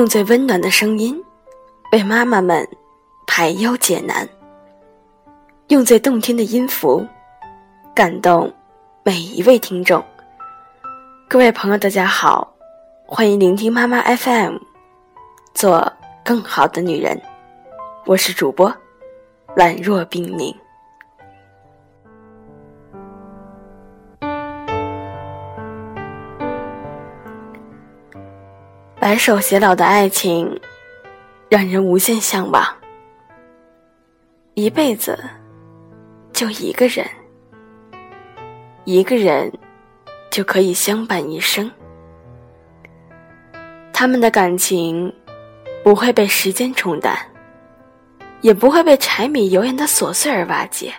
用最温暖的声音为妈妈们排忧解难，用最动听的音符感动每一位听众。各位朋友，大家好，欢迎聆听妈妈 FM，做更好的女人。我是主播懒若冰凝。白首偕老的爱情，让人无限向往。一辈子就一个人，一个人就可以相伴一生。他们的感情不会被时间冲淡，也不会被柴米油盐的琐碎而瓦解。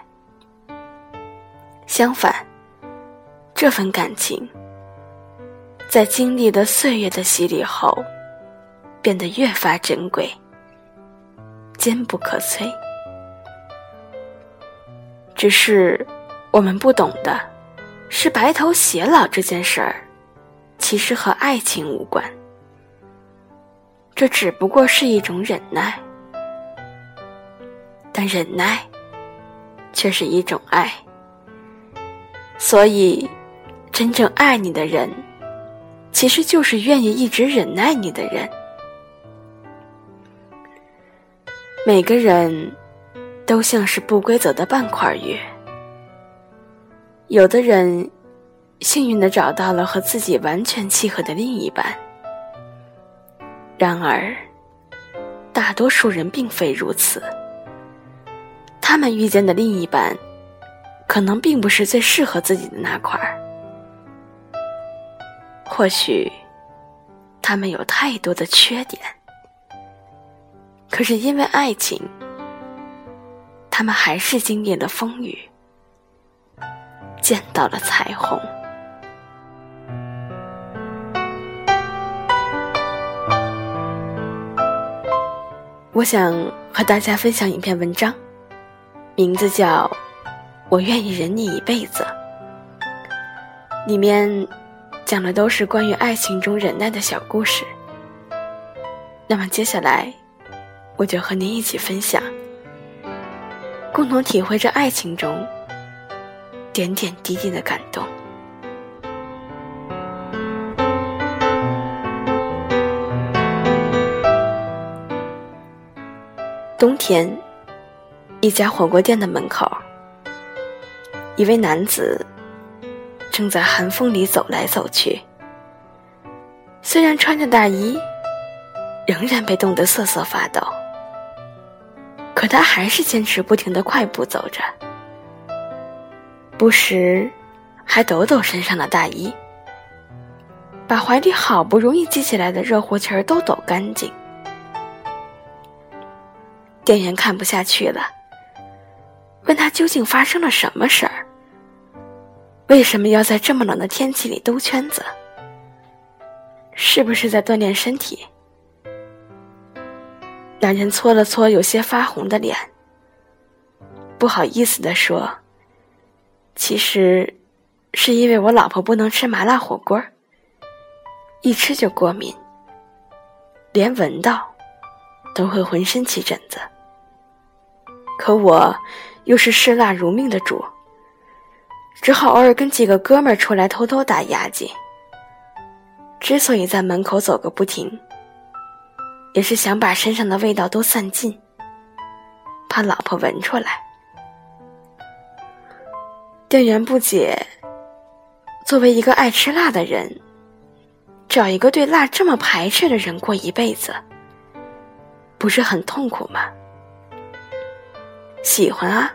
相反，这份感情。在经历了岁月的洗礼后，变得越发珍贵、坚不可摧。只是我们不懂的，是白头偕老这件事儿，其实和爱情无关。这只不过是一种忍耐，但忍耐却是一种爱。所以，真正爱你的人。其实就是愿意一直忍耐你的人。每个人都像是不规则的半块月，有的人幸运的找到了和自己完全契合的另一半，然而大多数人并非如此。他们遇见的另一半，可能并不是最适合自己的那块儿。或许，他们有太多的缺点，可是因为爱情，他们还是经历了风雨，见到了彩虹。我想和大家分享一篇文章，名字叫《我愿意忍你一辈子》，里面。讲的都是关于爱情中忍耐的小故事。那么接下来，我就和您一起分享，共同体会着爱情中点点滴滴的感动。冬天，一家火锅店的门口，一位男子。正在寒风里走来走去，虽然穿着大衣，仍然被冻得瑟瑟发抖，可他还是坚持不停的快步走着，不时还抖抖身上的大衣，把怀里好不容易积起来的热乎气儿都抖干净。店员看不下去了，问他究竟发生了什么事儿。为什么要在这么冷的天气里兜圈子？是不是在锻炼身体？男人搓了搓有些发红的脸，不好意思地说：“其实，是因为我老婆不能吃麻辣火锅，一吃就过敏，连闻到都会浑身起疹子。可我又是嗜辣如命的主。”只好偶尔跟几个哥们儿出来偷偷打牙祭。之所以在门口走个不停，也是想把身上的味道都散尽，怕老婆闻出来。店员不解，作为一个爱吃辣的人，找一个对辣这么排斥的人过一辈子，不是很痛苦吗？喜欢啊，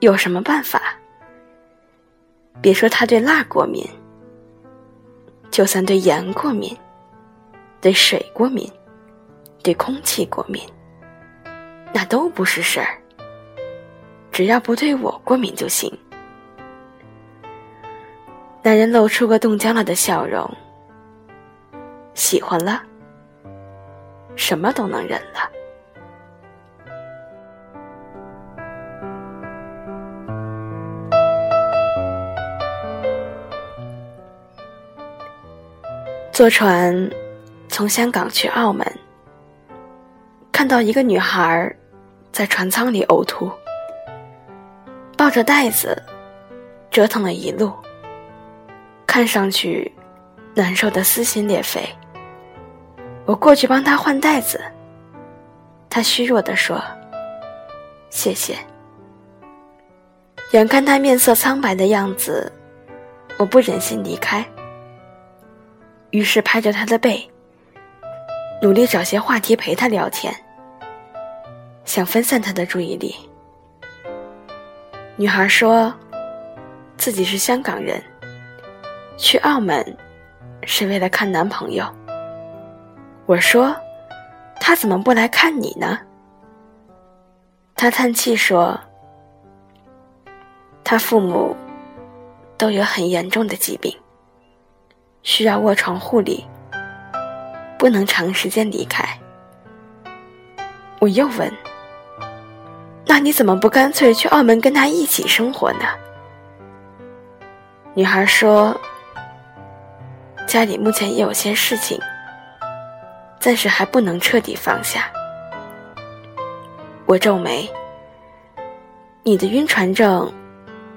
有什么办法？别说他对辣过敏，就算对盐过敏、对水过敏、对空气过敏，那都不是事儿。只要不对我过敏就行。男人露出个冻僵了的笑容，喜欢了，什么都能忍了。坐船从香港去澳门，看到一个女孩在船舱里呕吐，抱着袋子折腾了一路，看上去难受的撕心裂肺。我过去帮她换袋子，她虚弱地说：“谢谢。”眼看她面色苍白的样子，我不忍心离开，于是拍着她的背。努力找些话题陪他聊天，想分散他的注意力。女孩说，自己是香港人，去澳门是为了看男朋友。我说，他怎么不来看你呢？他叹气说，他父母都有很严重的疾病，需要卧床护理。不能长时间离开。我又问：“那你怎么不干脆去澳门跟他一起生活呢？”女孩说：“家里目前也有些事情，暂时还不能彻底放下。”我皱眉：“你的晕船症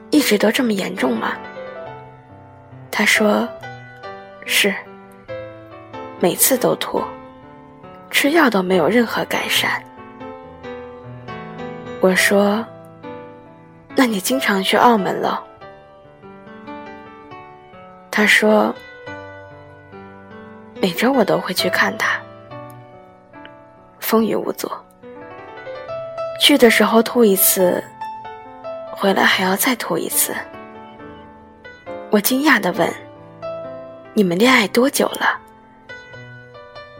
一直都这么严重吗？”她说：“是。”每次都吐，吃药都没有任何改善。我说：“那你经常去澳门了？”他说：“每周我都会去看他。”风雨无阻。去的时候吐一次，回来还要再吐一次。我惊讶的问：“你们恋爱多久了？”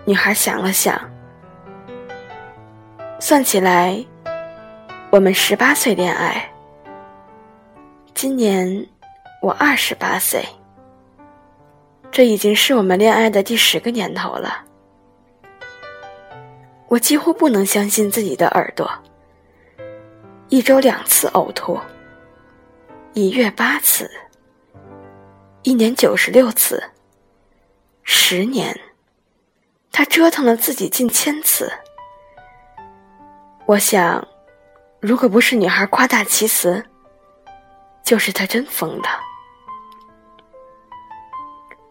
女孩想了想，算起来，我们十八岁恋爱。今年我二十八岁，这已经是我们恋爱的第十个年头了。我几乎不能相信自己的耳朵，一周两次呕吐，一月八次，一年九十六次，十年。他折腾了自己近千次。我想，如果不是女孩夸大其词，就是他真疯了。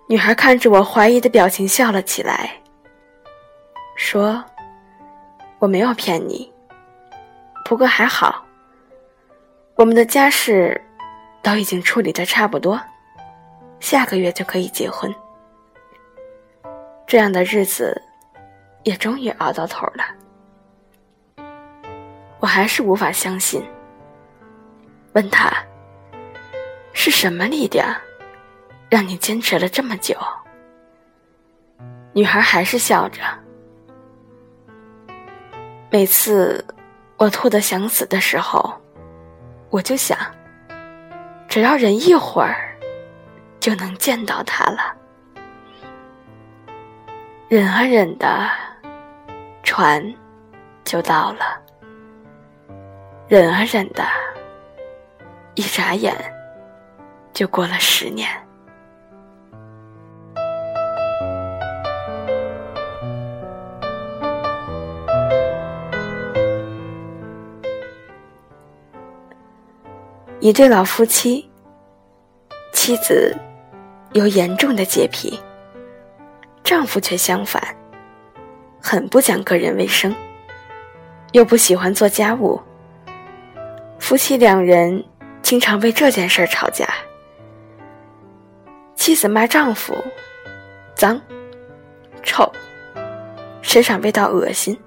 女孩看着我怀疑的表情笑了起来，说：“我没有骗你，不过还好，我们的家事都已经处理的差不多，下个月就可以结婚。”这样的日子，也终于熬到头了。我还是无法相信。问他，是什么力量，让你坚持了这么久？女孩还是笑着。每次我吐得想死的时候，我就想，只要忍一会儿，就能见到他了。忍啊忍的，船就到了。忍啊忍的，一眨眼就过了十年。一对老夫妻，妻子有严重的洁癖。丈夫却相反，很不讲个人卫生，又不喜欢做家务。夫妻两人经常为这件事吵架。妻子骂丈夫脏、臭，身上味道恶心，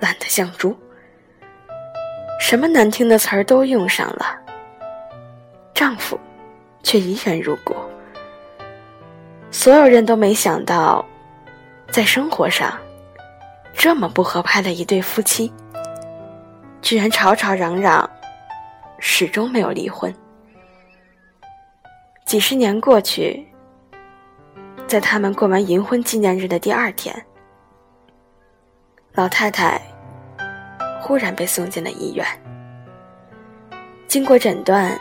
懒得像猪，什么难听的词儿都用上了。丈夫却依然如故。所有人都没想到，在生活上这么不合拍的一对夫妻，居然吵吵嚷嚷，始终没有离婚。几十年过去，在他们过完银婚纪念日的第二天，老太太忽然被送进了医院。经过诊断，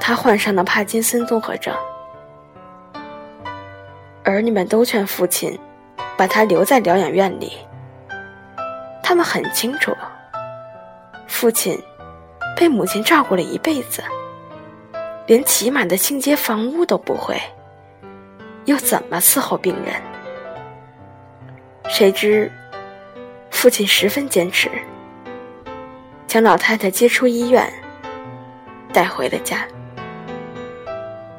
她患上了帕金森综合症。儿女们都劝父亲把他留在疗养院里。他们很清楚，父亲被母亲照顾了一辈子，连起码的清洁房屋都不会，又怎么伺候病人？谁知，父亲十分坚持，将老太太接出医院，带回了家。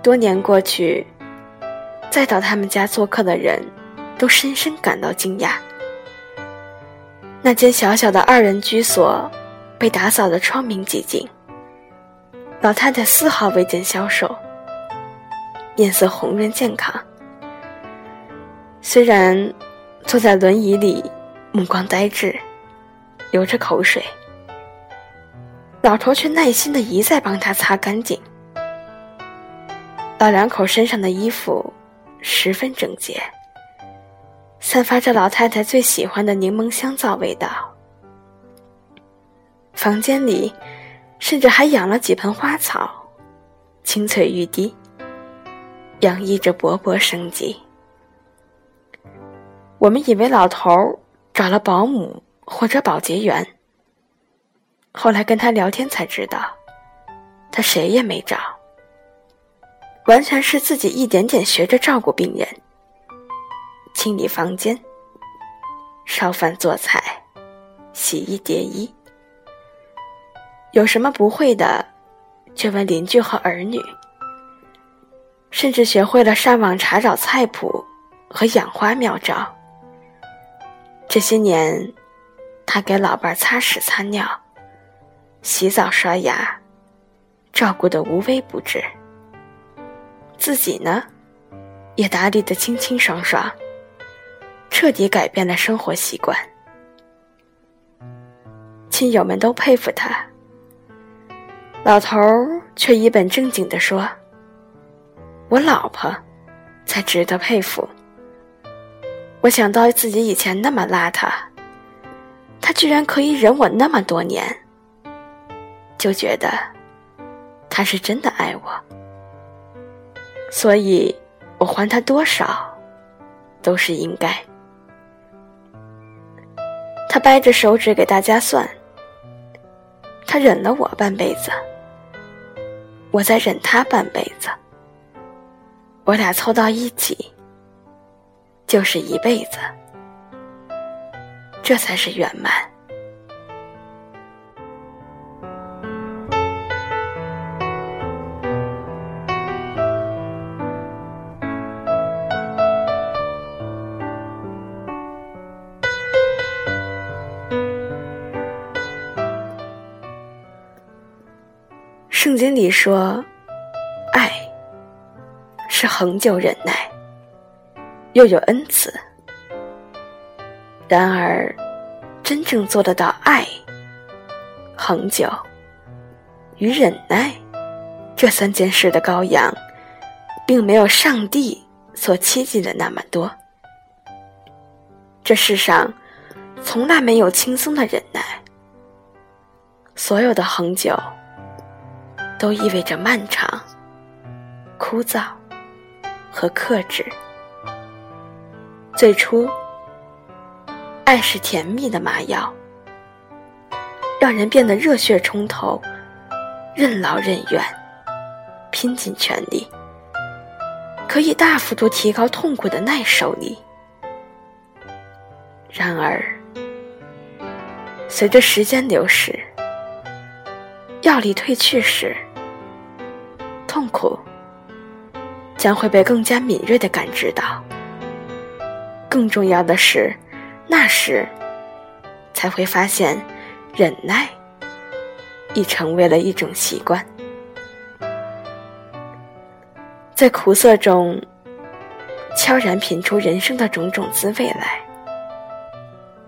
多年过去，再到他们家做客的人，都深深感到惊讶。那间小小的二人居所，被打扫得窗明几净。老太太丝毫未见消瘦，面色红润健康。虽然坐在轮椅里，目光呆滞，流着口水，老头却耐心的一再帮她擦干净。老两口身上的衣服十分整洁。散发着老太太最喜欢的柠檬香皂味道。房间里，甚至还养了几盆花草，青翠欲滴，洋溢着勃勃生机。我们以为老头找了保姆或者保洁员，后来跟他聊天才知道，他谁也没找，完全是自己一点点学着照顾病人。清理房间、烧饭做菜、洗衣叠衣，有什么不会的，就问邻居和儿女。甚至学会了上网查找菜谱和养花妙招。这些年，他给老伴儿擦屎擦尿、洗澡刷牙，照顾得无微不至。自己呢，也打理得清清爽爽。彻底改变了生活习惯，亲友们都佩服他。老头儿却一本正经地说：“我老婆才值得佩服。我想到自己以前那么邋遢，他居然可以忍我那么多年，就觉得他是真的爱我。所以，我还他多少，都是应该。”他掰着手指给大家算，他忍了我半辈子，我再忍他半辈子，我俩凑到一起就是一辈子，这才是圆满。说，爱是恒久忍耐，又有恩慈。然而，真正做得到爱、恒久与忍耐这三件事的羔羊，并没有上帝所期冀的那么多。这世上从来没有轻松的忍耐，所有的恒久。都意味着漫长、枯燥和克制。最初，爱是甜蜜的麻药，让人变得热血冲头、任劳任怨、拼尽全力，可以大幅度提高痛苦的耐受力。然而，随着时间流逝，药力褪去时，苦将会被更加敏锐的感知到。更重要的是，那时才会发现，忍耐已成为了一种习惯。在苦涩中，悄然品出人生的种种滋味来，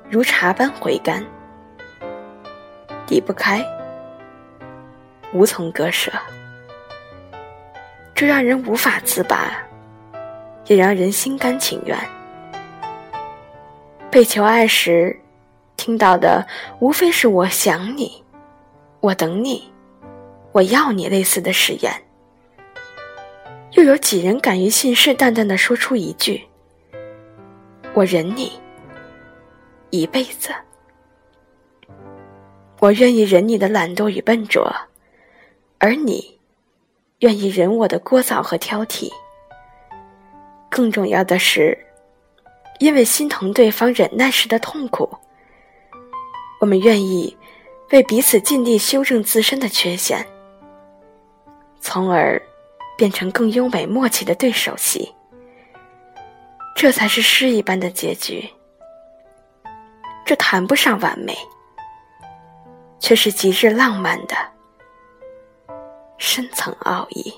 如茶般回甘，离不开，无从割舍。这让人无法自拔，也让人心甘情愿。被求爱时，听到的无非是“我想你”“我等你”“我要你”类似的誓言。又有几人敢于信誓旦旦地说出一句：“我忍你一辈子。我愿意忍你的懒惰与笨拙，而你愿意忍我的聒噪和挑剔。更重要的是，因为心疼对方忍耐时的痛苦，我们愿意为彼此尽力修正自身的缺陷，从而变成更优美默契的对手戏。这才是诗一般的结局。这谈不上完美。却是极致浪漫的深层奥义。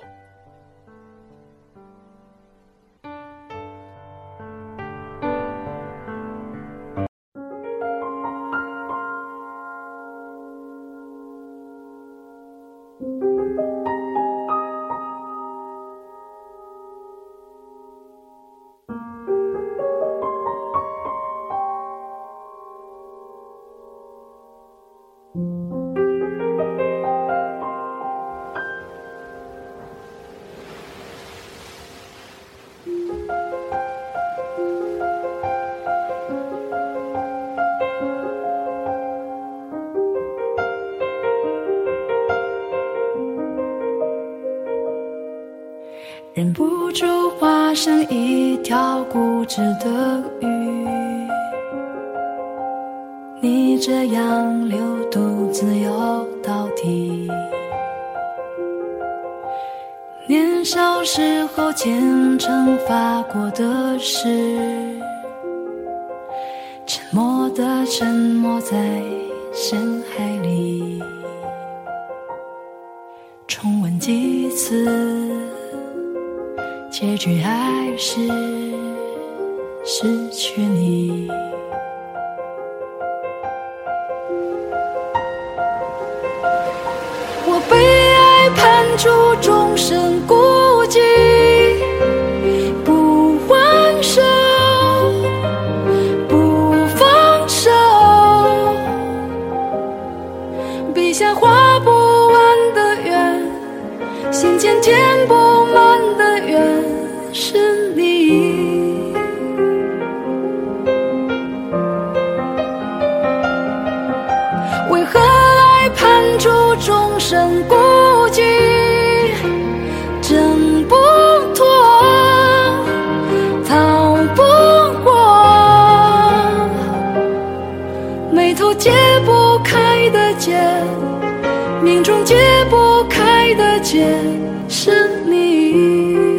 化身一条固执的鱼，你这样流独自游到底。年少时候虔诚发过的誓，沉默的沉没在深海里，重温几次。结局还是失去你。我被爱判处终身孤不开的结，是你。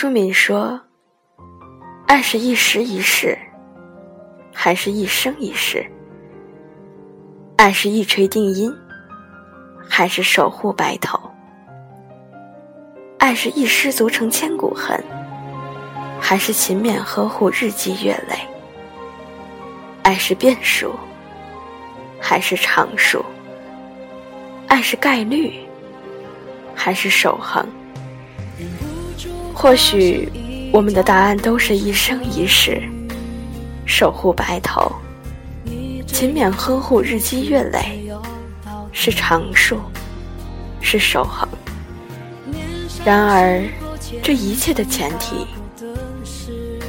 淑敏说：“爱是一时一世，还是一生一世？爱是一锤定音，还是守护白头？爱是一失足成千古恨，还是勤勉呵护日积月累？爱是变数，还是常数？爱是概率，还是守恒？”或许我们的答案都是一生一世，守护白头，勤勉呵护日积月累，是常数，是守恒。然而，这一切的前提，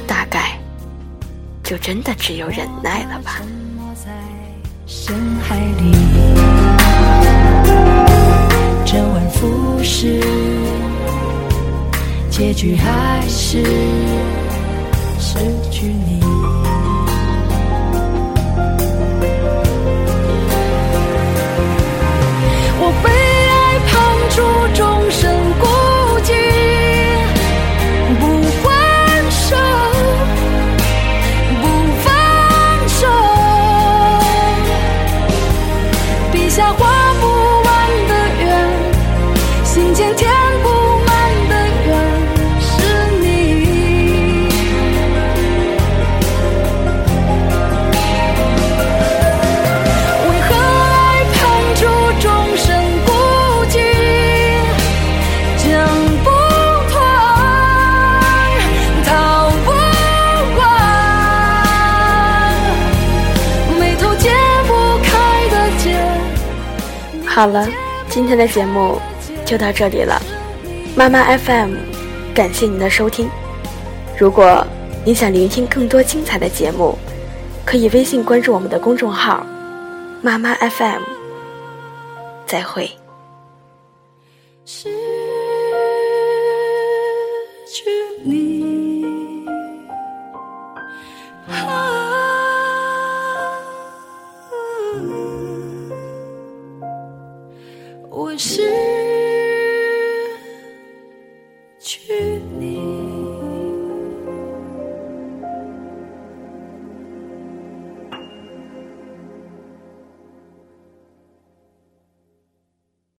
大概就真的只有忍耐了吧。结局还是失去你。好了，今天的节目就到这里了。妈妈 FM，感谢您的收听。如果您想聆听更多精彩的节目，可以微信关注我们的公众号“妈妈 FM”。再会。